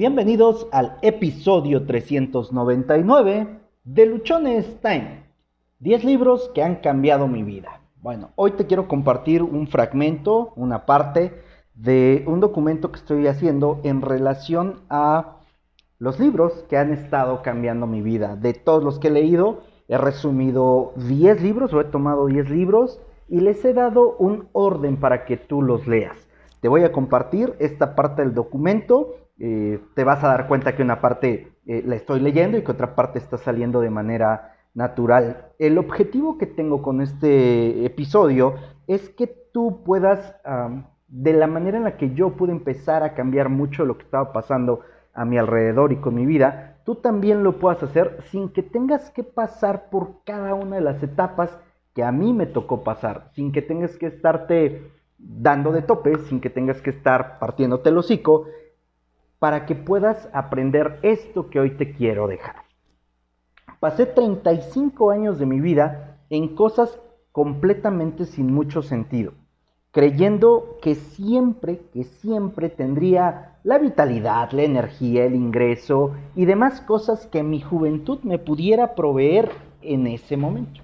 Bienvenidos al episodio 399 de Luchones Time. 10 libros que han cambiado mi vida. Bueno, hoy te quiero compartir un fragmento, una parte de un documento que estoy haciendo en relación a los libros que han estado cambiando mi vida. De todos los que he leído, he resumido 10 libros o he tomado 10 libros y les he dado un orden para que tú los leas. Te voy a compartir esta parte del documento. Eh, te vas a dar cuenta que una parte eh, la estoy leyendo y que otra parte está saliendo de manera natural. El objetivo que tengo con este episodio es que tú puedas, de la manera en la que yo pude empezar a cambiar mucho lo que estaba pasando a mi alrededor y con mi vida, tú también lo puedas hacer sin que tengas que pasar por cada una de las etapas que a mí me tocó pasar, sin que tengas que estarte dando de tope, sin que tengas que estar partiéndote el hocico, para que puedas aprender esto que hoy te quiero dejar. Pasé 35 años de mi vida en cosas completamente sin mucho sentido, creyendo que siempre, que siempre tendría la vitalidad, la energía, el ingreso y demás cosas que mi juventud me pudiera proveer en ese momento.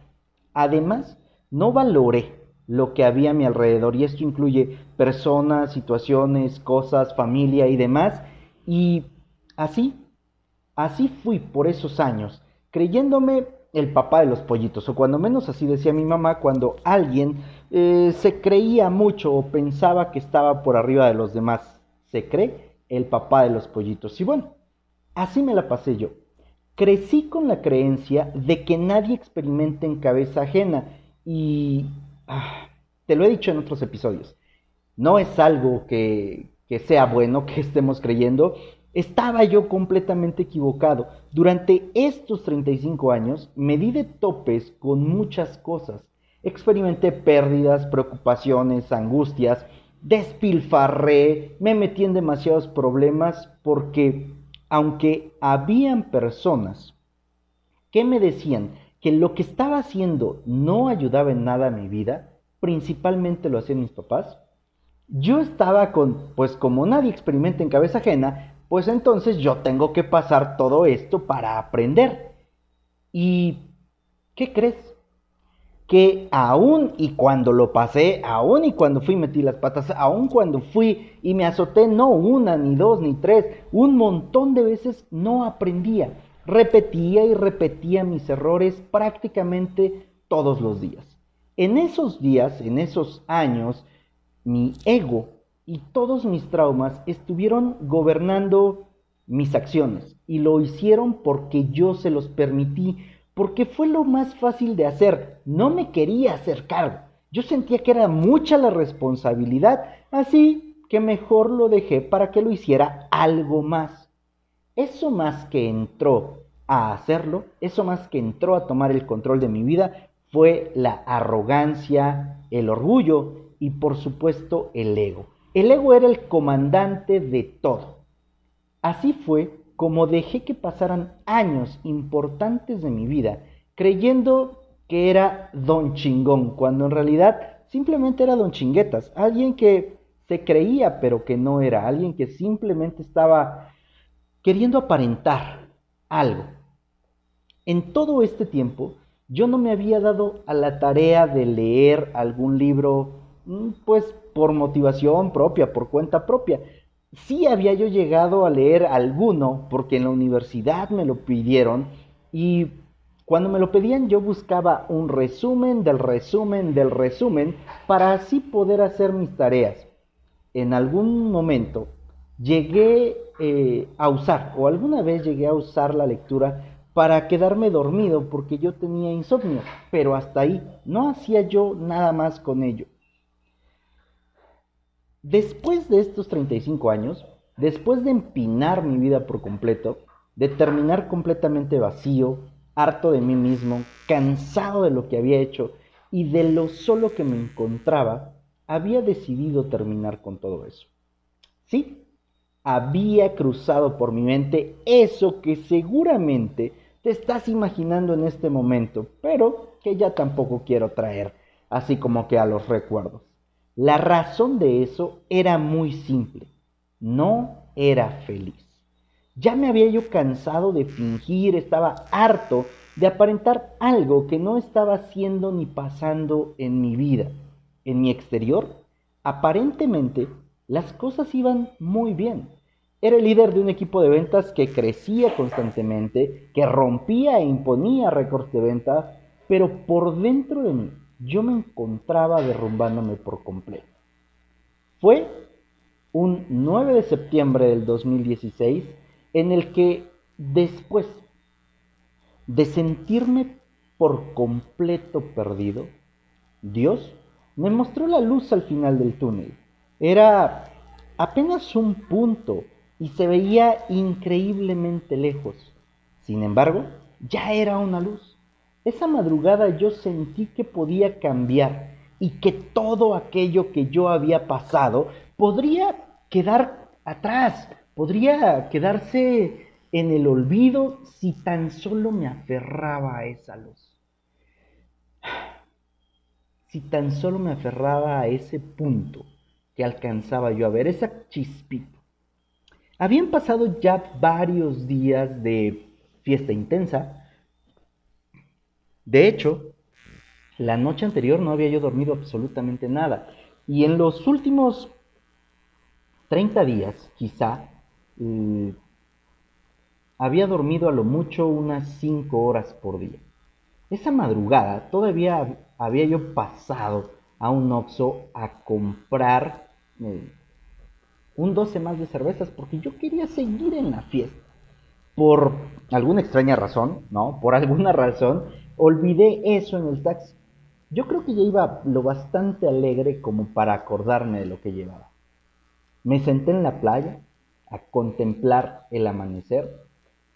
Además, no valoré lo que había a mi alrededor y esto incluye personas, situaciones, cosas, familia y demás. Y así, así fui por esos años, creyéndome el papá de los pollitos, o cuando menos así decía mi mamá cuando alguien eh, se creía mucho o pensaba que estaba por arriba de los demás. Se cree el papá de los pollitos. Y bueno, así me la pasé yo. Crecí con la creencia de que nadie experimenta en cabeza ajena y ah, te lo he dicho en otros episodios. No es algo que, que sea bueno que estemos creyendo. Estaba yo completamente equivocado. Durante estos 35 años me di de topes con muchas cosas. Experimenté pérdidas, preocupaciones, angustias, despilfarré, me metí en demasiados problemas porque aunque habían personas que me decían que lo que estaba haciendo no ayudaba en nada a mi vida, principalmente lo hacían mis papás, yo estaba con, pues como nadie experimenta en cabeza ajena, pues entonces yo tengo que pasar todo esto para aprender. ¿Y qué crees? que aún y cuando lo pasé, aún y cuando fui metí las patas, aún cuando fui y me azoté no una, ni dos, ni tres, un montón de veces no aprendía. Repetía y repetía mis errores prácticamente todos los días. En esos días, en esos años, mi ego y todos mis traumas estuvieron gobernando mis acciones y lo hicieron porque yo se los permití porque fue lo más fácil de hacer. No me quería hacer cargo. Yo sentía que era mucha la responsabilidad, así que mejor lo dejé para que lo hiciera algo más. Eso más que entró a hacerlo, eso más que entró a tomar el control de mi vida, fue la arrogancia, el orgullo y por supuesto el ego. El ego era el comandante de todo. Así fue como dejé que pasaran años importantes de mi vida creyendo que era don chingón, cuando en realidad simplemente era don chinguetas, alguien que se creía pero que no era, alguien que simplemente estaba queriendo aparentar algo. En todo este tiempo yo no me había dado a la tarea de leer algún libro pues por motivación propia, por cuenta propia, sí había yo llegado a leer alguno porque en la universidad me lo pidieron y cuando me lo pedían yo buscaba un resumen del resumen del resumen para así poder hacer mis tareas. En algún momento llegué eh, a usar o alguna vez llegué a usar la lectura para quedarme dormido porque yo tenía insomnio, pero hasta ahí no hacía yo nada más con ello. Después de estos 35 años, después de empinar mi vida por completo, de terminar completamente vacío, harto de mí mismo, cansado de lo que había hecho y de lo solo que me encontraba, había decidido terminar con todo eso. Sí, había cruzado por mi mente eso que seguramente te estás imaginando en este momento, pero que ya tampoco quiero traer así como que a los recuerdos. La razón de eso era muy simple. No era feliz. Ya me había yo cansado de fingir, estaba harto de aparentar algo que no estaba haciendo ni pasando en mi vida. En mi exterior, aparentemente, las cosas iban muy bien. Era el líder de un equipo de ventas que crecía constantemente, que rompía e imponía récords de venta, pero por dentro de mí yo me encontraba derrumbándome por completo. Fue un 9 de septiembre del 2016 en el que después de sentirme por completo perdido, Dios me mostró la luz al final del túnel. Era apenas un punto y se veía increíblemente lejos. Sin embargo, ya era una luz. Esa madrugada yo sentí que podía cambiar y que todo aquello que yo había pasado podría quedar atrás, podría quedarse en el olvido si tan solo me aferraba a esa luz. Si tan solo me aferraba a ese punto que alcanzaba yo a ver, esa chispita. Habían pasado ya varios días de fiesta intensa. De hecho, la noche anterior no había yo dormido absolutamente nada. Y en los últimos 30 días, quizá, eh, había dormido a lo mucho unas cinco horas por día. Esa madrugada todavía había yo pasado a un Oxxo a comprar eh, un 12 más de cervezas porque yo quería seguir en la fiesta. Por alguna extraña razón, ¿no? Por alguna razón, olvidé eso en el taxi. Yo creo que ya iba lo bastante alegre como para acordarme de lo que llevaba. Me senté en la playa a contemplar el amanecer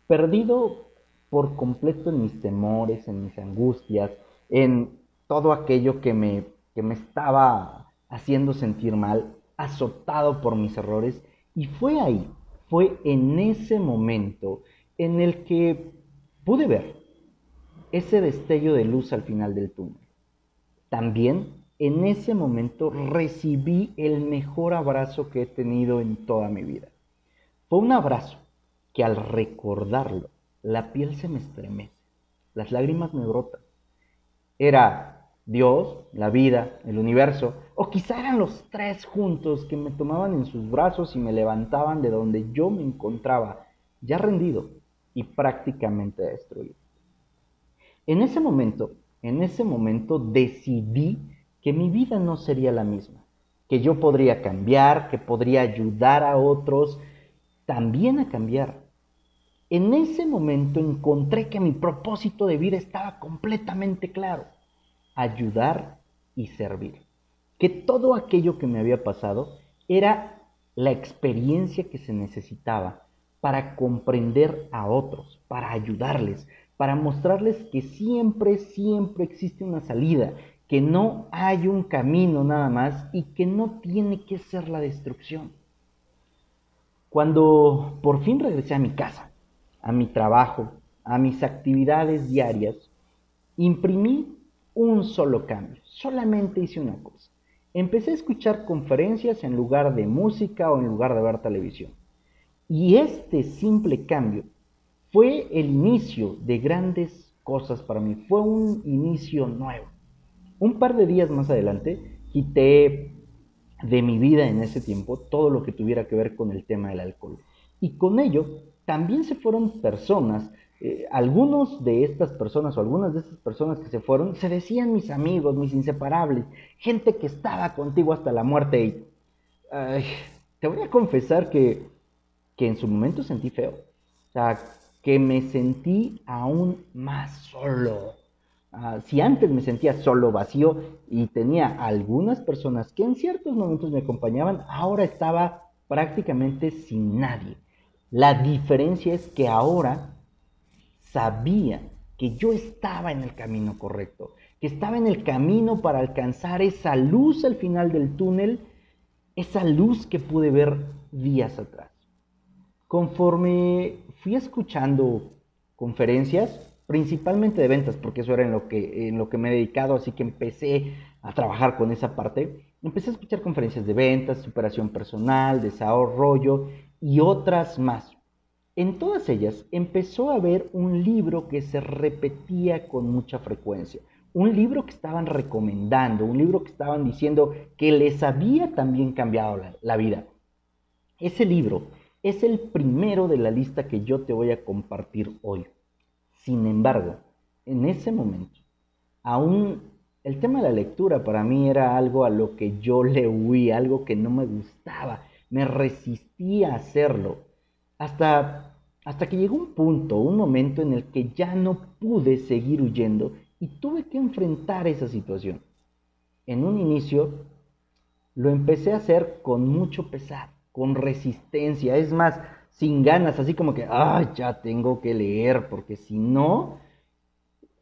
perdido por completo en mis temores, en mis angustias, en todo aquello que me, que me estaba haciendo sentir mal, azotado por mis errores. Y fue ahí, fue en ese momento en el que pude ver ese destello de luz al final del túnel. También en ese momento recibí el mejor abrazo que he tenido en toda mi vida. Fue un abrazo que al recordarlo, la piel se me estremece, las lágrimas me brotan. Era Dios, la vida, el universo, o quizá eran los tres juntos que me tomaban en sus brazos y me levantaban de donde yo me encontraba, ya rendido y prácticamente destruido. En ese momento, en ese momento decidí que mi vida no sería la misma, que yo podría cambiar, que podría ayudar a otros, también a cambiar. En ese momento encontré que mi propósito de vida estaba completamente claro, ayudar y servir. Que todo aquello que me había pasado era la experiencia que se necesitaba para comprender a otros, para ayudarles, para mostrarles que siempre, siempre existe una salida, que no hay un camino nada más y que no tiene que ser la destrucción. Cuando por fin regresé a mi casa, a mi trabajo, a mis actividades diarias, imprimí un solo cambio. Solamente hice una cosa. Empecé a escuchar conferencias en lugar de música o en lugar de ver televisión. Y este simple cambio fue el inicio de grandes cosas para mí. Fue un inicio nuevo. Un par de días más adelante quité de mi vida en ese tiempo todo lo que tuviera que ver con el tema del alcohol. Y con ello también se fueron personas, eh, algunos de estas personas o algunas de estas personas que se fueron, se decían mis amigos, mis inseparables, gente que estaba contigo hasta la muerte. Y te voy a confesar que, que en su momento sentí feo. O sea, que me sentí aún más solo. Ah, si antes me sentía solo, vacío y tenía algunas personas que en ciertos momentos me acompañaban, ahora estaba prácticamente sin nadie. La diferencia es que ahora sabía que yo estaba en el camino correcto, que estaba en el camino para alcanzar esa luz al final del túnel, esa luz que pude ver días atrás. Conforme fui escuchando conferencias, principalmente de ventas, porque eso era en lo que, en lo que me he dedicado, así que empecé a trabajar con esa parte. Empecé a escuchar conferencias de ventas, superación personal, desarrollo y otras más. En todas ellas empezó a haber un libro que se repetía con mucha frecuencia, un libro que estaban recomendando, un libro que estaban diciendo que les había también cambiado la, la vida. Ese libro es el primero de la lista que yo te voy a compartir hoy. Sin embargo, en ese momento, aún el tema de la lectura para mí era algo a lo que yo le huí, algo que no me gustaba, me resistía a hacerlo. Hasta, hasta que llegó un punto, un momento en el que ya no pude seguir huyendo y tuve que enfrentar esa situación. En un inicio lo empecé a hacer con mucho pesar, con resistencia, es más, sin ganas, así como que, ay, ya tengo que leer, porque si no,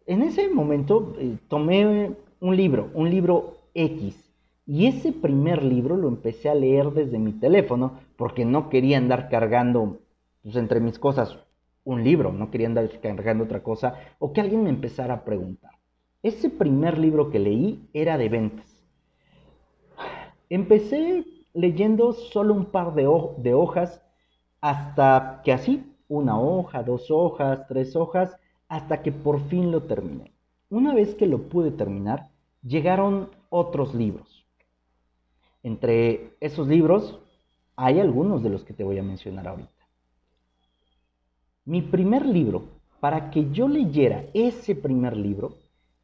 en ese momento eh, tomé un libro, un libro X. Y ese primer libro lo empecé a leer desde mi teléfono porque no quería andar cargando pues, entre mis cosas un libro, no quería andar cargando otra cosa o que alguien me empezara a preguntar. Ese primer libro que leí era de ventas. Empecé leyendo solo un par de, hojas hasta que así, una hoja, dos hojas, tres hojas, hasta que por fin lo terminé. Una vez que lo pude terminar, llegaron otros libros. Entre esos libros hay algunos de los que te voy a mencionar ahorita. Mi primer libro, para que yo leyera ese primer libro,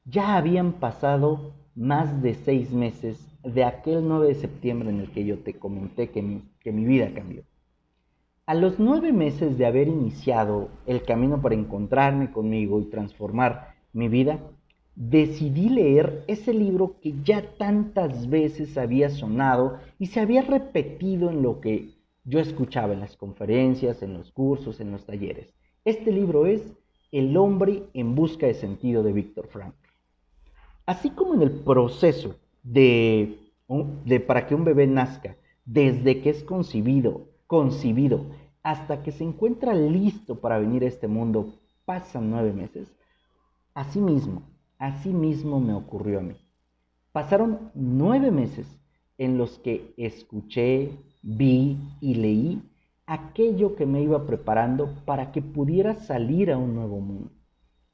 ya habían pasado más de seis meses de aquel 9 de septiembre en el que yo te comenté que mi, que mi vida cambió. A los nueve meses de haber iniciado el camino para encontrarme conmigo y transformar mi vida, decidí leer ese libro que ya tantas veces había sonado y se había repetido en lo que yo escuchaba en las conferencias, en los cursos, en los talleres. Este libro es El hombre en busca de sentido de Víctor Frank. Así como en el proceso de, de para que un bebé nazca, desde que es concebido, concebido hasta que se encuentra listo para venir a este mundo, pasan nueve meses. Asimismo, Así mismo me ocurrió a mí. Pasaron nueve meses en los que escuché, vi y leí aquello que me iba preparando para que pudiera salir a un nuevo mundo.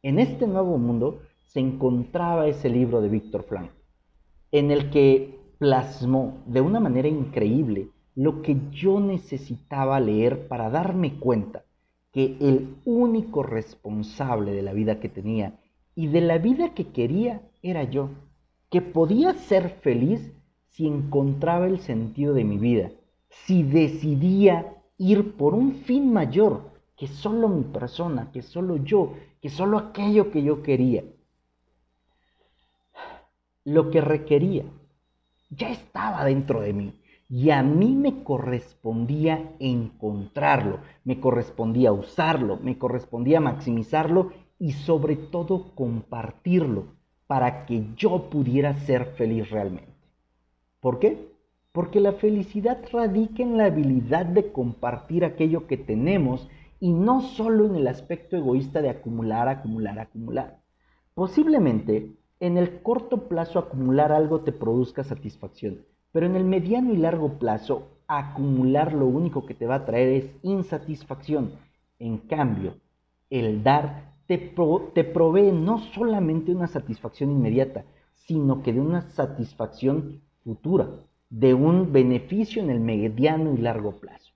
En este nuevo mundo se encontraba ese libro de Víctor Frank, en el que plasmó de una manera increíble lo que yo necesitaba leer para darme cuenta que el único responsable de la vida que tenía y de la vida que quería era yo, que podía ser feliz si encontraba el sentido de mi vida, si decidía ir por un fin mayor que solo mi persona, que solo yo, que solo aquello que yo quería. Lo que requería ya estaba dentro de mí y a mí me correspondía encontrarlo, me correspondía usarlo, me correspondía maximizarlo y sobre todo compartirlo para que yo pudiera ser feliz realmente. ¿Por qué? Porque la felicidad radica en la habilidad de compartir aquello que tenemos y no solo en el aspecto egoísta de acumular, acumular, acumular. Posiblemente en el corto plazo acumular algo te produzca satisfacción, pero en el mediano y largo plazo acumular lo único que te va a traer es insatisfacción. En cambio, el dar te, provee no solamente una satisfacción inmediata, sino que de una satisfacción futura, de un beneficio en el mediano y largo plazo.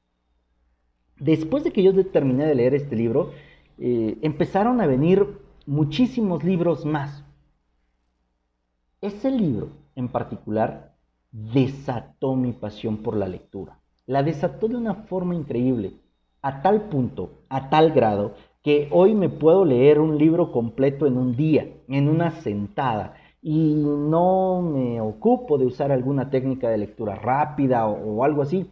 Después de que yo terminé de leer este libro, eh, empezaron a venir muchísimos libros más. Ese libro en particular desató mi pasión por la lectura. La desató de una forma increíble, a tal punto, a tal grado, que hoy me puedo leer un libro completo en un día, en una sentada, y no me ocupo de usar alguna técnica de lectura rápida o, algo así.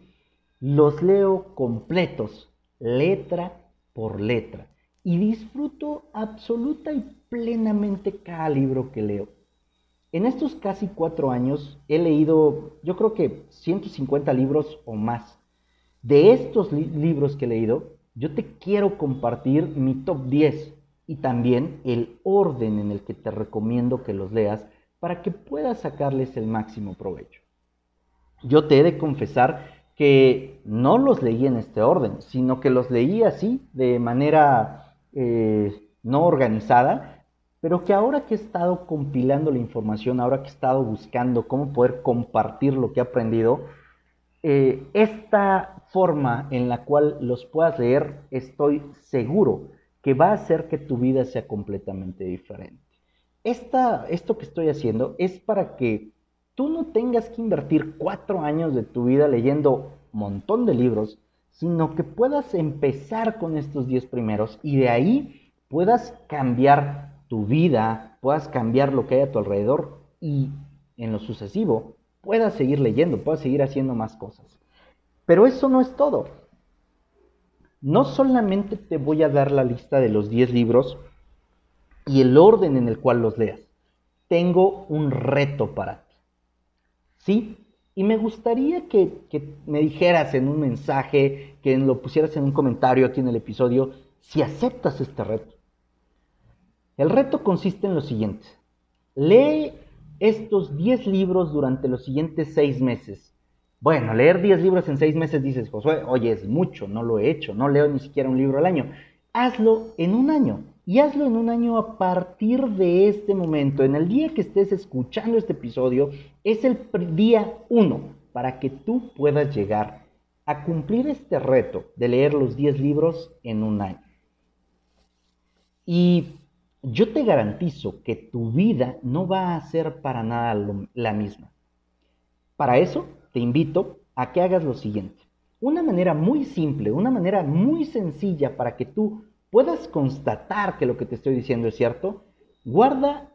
Los leo completos, letra por letra, y disfruto absoluta y plenamente cada libro que leo. En estos casi cuatro años he leído, yo creo que 150 libros o más. De estos libros que he leído, yo te quiero compartir mi top 10 y también el orden en el que te recomiendo que los leas para que puedas sacarles el máximo provecho. Yo te he de confesar que no los leí en este orden, sino que los leí así, de manera eh, no organizada, pero que ahora que he estado compilando la información, ahora que he estado buscando cómo poder compartir lo que he aprendido, eh, esta forma en la cual los puedas leer, estoy seguro que va a hacer que tu vida sea completamente diferente. esto que estoy haciendo es para que tú no tengas que invertir cuatro años de tu vida leyendo un montón de libros, sino que puedas empezar con estos diez primeros y de ahí puedas cambiar tu vida, puedas cambiar lo que hay a tu alrededor y en lo sucesivo puedas seguir leyendo, puedas seguir haciendo más cosas. Pero eso no es todo. No solamente te voy a dar la lista de los 10 libros y el orden en el cual los leas. Tengo un reto para ti. ¿Sí? Y me gustaría que, que, me dijeras en un mensaje, que lo pusieras en un comentario aquí en el episodio, si aceptas este reto. El reto consiste en lo siguiente. Lee estos 10 libros durante los siguientes 6 meses. Bueno, leer 10 libros en 6 meses dices, Josué, oye, es mucho, no lo he hecho, no leo ni siquiera un libro al año. Hazlo en un año y hazlo en un año a partir de este momento. En el día que estés escuchando este episodio, es el día 1 para que tú puedas llegar a cumplir este reto de leer los 10 libros en un año. Y yo te garantizo que tu vida no va a ser para nada la misma. Para eso, te invito a que hagas lo siguiente. Una manera muy simple, una manera muy sencilla para que tú puedas constatar que lo que te estoy diciendo es cierto, guarda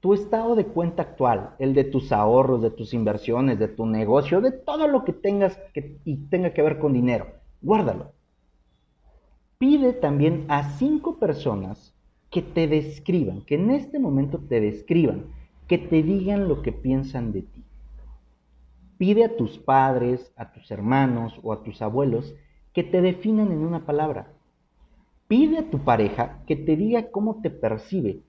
tu estado de cuenta actual, el de tus ahorros, de tus inversiones, de tu negocio, de todo lo que tengas y tenga que ver con dinero. Guárdalo. Pide también a cinco personas que te describan, que en este momento te describan, que te digan lo que piensan de ti. Pide a tus padres, a tus hermanos o a tus abuelos que te definan en una palabra. Pide a tu pareja que te diga cómo te percibe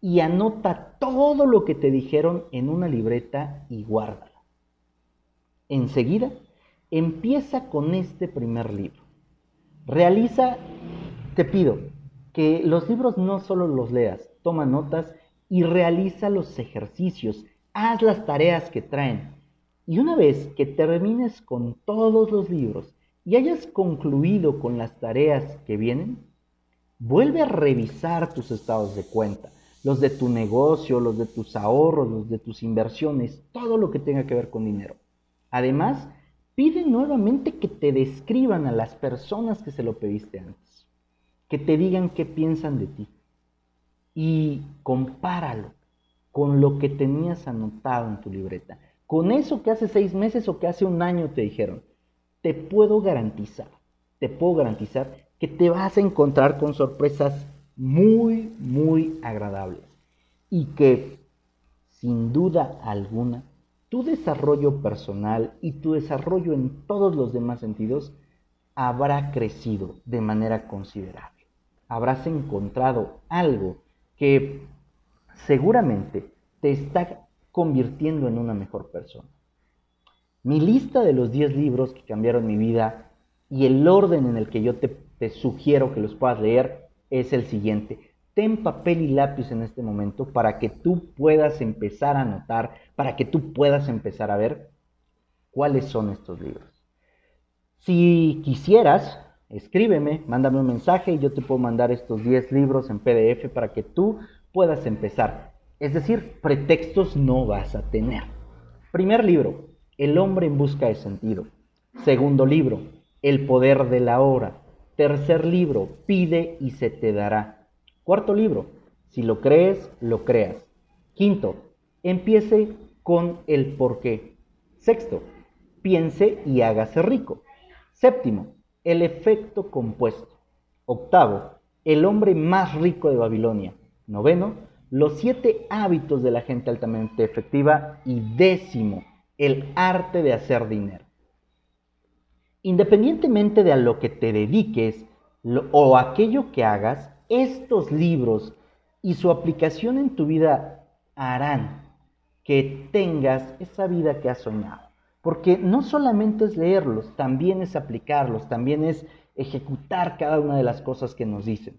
y anota todo lo que te dijeron en una libreta y guárdala. Enseguida, empieza con este primer libro. Realiza, te pido, que los libros no solo los leas, toma notas y realiza los ejercicios, haz las tareas que traen. Y una vez que termines con todos los libros y hayas concluido con las tareas que vienen, vuelve a revisar tus estados de cuenta, los de tu negocio, los de tus ahorros, los de tus inversiones, todo lo que tenga que ver con dinero. Además, pide nuevamente que te describan a las personas que se lo pediste antes que te digan qué piensan de ti. Y compáralo con lo que tenías anotado en tu libreta. Con eso que hace seis meses o que hace un año te dijeron. Te puedo garantizar, te puedo garantizar que te vas a encontrar con sorpresas muy, muy agradables. Y que, sin duda alguna, tu desarrollo personal y tu desarrollo en todos los demás sentidos habrá crecido de manera considerable habrás encontrado algo que seguramente te está convirtiendo en una mejor persona. Mi lista de los 10 libros que cambiaron mi vida y el orden en el que yo te, sugiero que los puedas leer es el siguiente. Ten papel y lápiz en este momento para que tú puedas empezar a notar, para que tú puedas empezar a ver cuáles son estos libros. Si quisieras, escríbeme, mándame un mensaje y yo te puedo mandar estos 10 libros en PDF para que tú puedas empezar. Es decir, pretextos no vas a tener. Primer libro, El hombre en busca de sentido. Segundo libro, El poder de la hora. Tercer libro, Pide y se te dará. Cuarto libro, Si lo crees, lo creas. Quinto, empiece con el por qué. Sexto, piense y hágase rico. Séptimo, el efecto compuesto. Octavo, el hombre más rico de Babilonia. Noveno, los siete hábitos de la gente altamente efectiva. Y décimo, el arte de hacer dinero. Independientemente de a lo que te dediques o aquello que hagas, estos libros y su aplicación en tu vida harán que tengas esa vida que has soñado, Porque no solamente es leerlos, también es aplicarlos, también es ejecutar cada una de las cosas que nos dicen.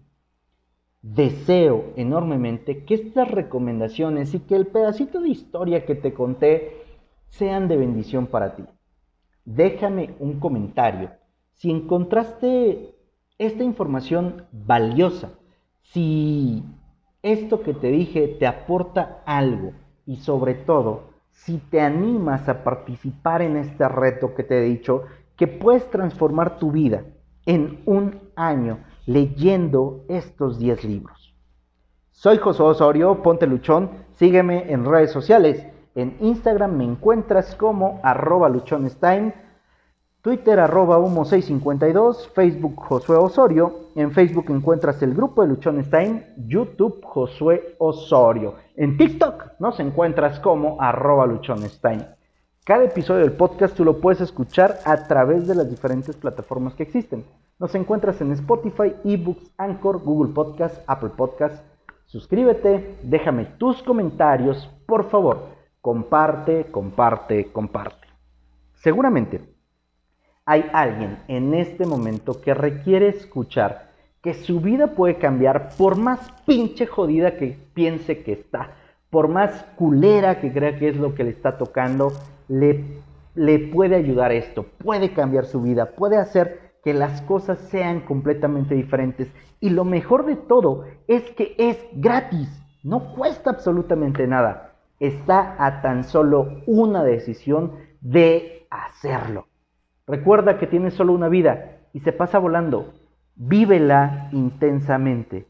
Deseo enormemente que estas recomendaciones y que el pedacito de historia que te conté sean de bendición para ti. Déjame un comentario si encontraste esta información valiosa, si esto que te dije te aporta algo y sobre todo si te animas a participar en este reto que te he dicho, que puedes transformar tu vida en un año leyendo estos 10 libros. Soy José Osorio, ponte luchón, sígueme en redes sociales. En Instagram me encuentras como arroba luchonestime Twitter arroba humo652, Facebook Josué Osorio. En Facebook encuentras el grupo de Luchones Time, YouTube Josué Osorio. En TikTok nos encuentras como arroba Luchones. Cada episodio del podcast tú lo puedes escuchar a través de las diferentes plataformas que existen. Nos encuentras en Spotify, eBooks, Anchor, Google Podcast, Apple Podcast. Suscríbete, déjame tus comentarios, por favor. Comparte, comparte, comparte. Seguramente hay alguien en este momento que requiere escuchar que su vida puede cambiar por más pinche jodida que piense que está, por más culera que crea que es lo que le está tocando, le, le puede ayudar esto, puede cambiar su vida, puede hacer que las cosas sean completamente diferentes. Y lo mejor de todo es que es gratis, no cuesta absolutamente nada. Está a tan solo una decisión de hacerlo. Recuerda que tienes solo una vida y se pasa volando. Vívela intensamente.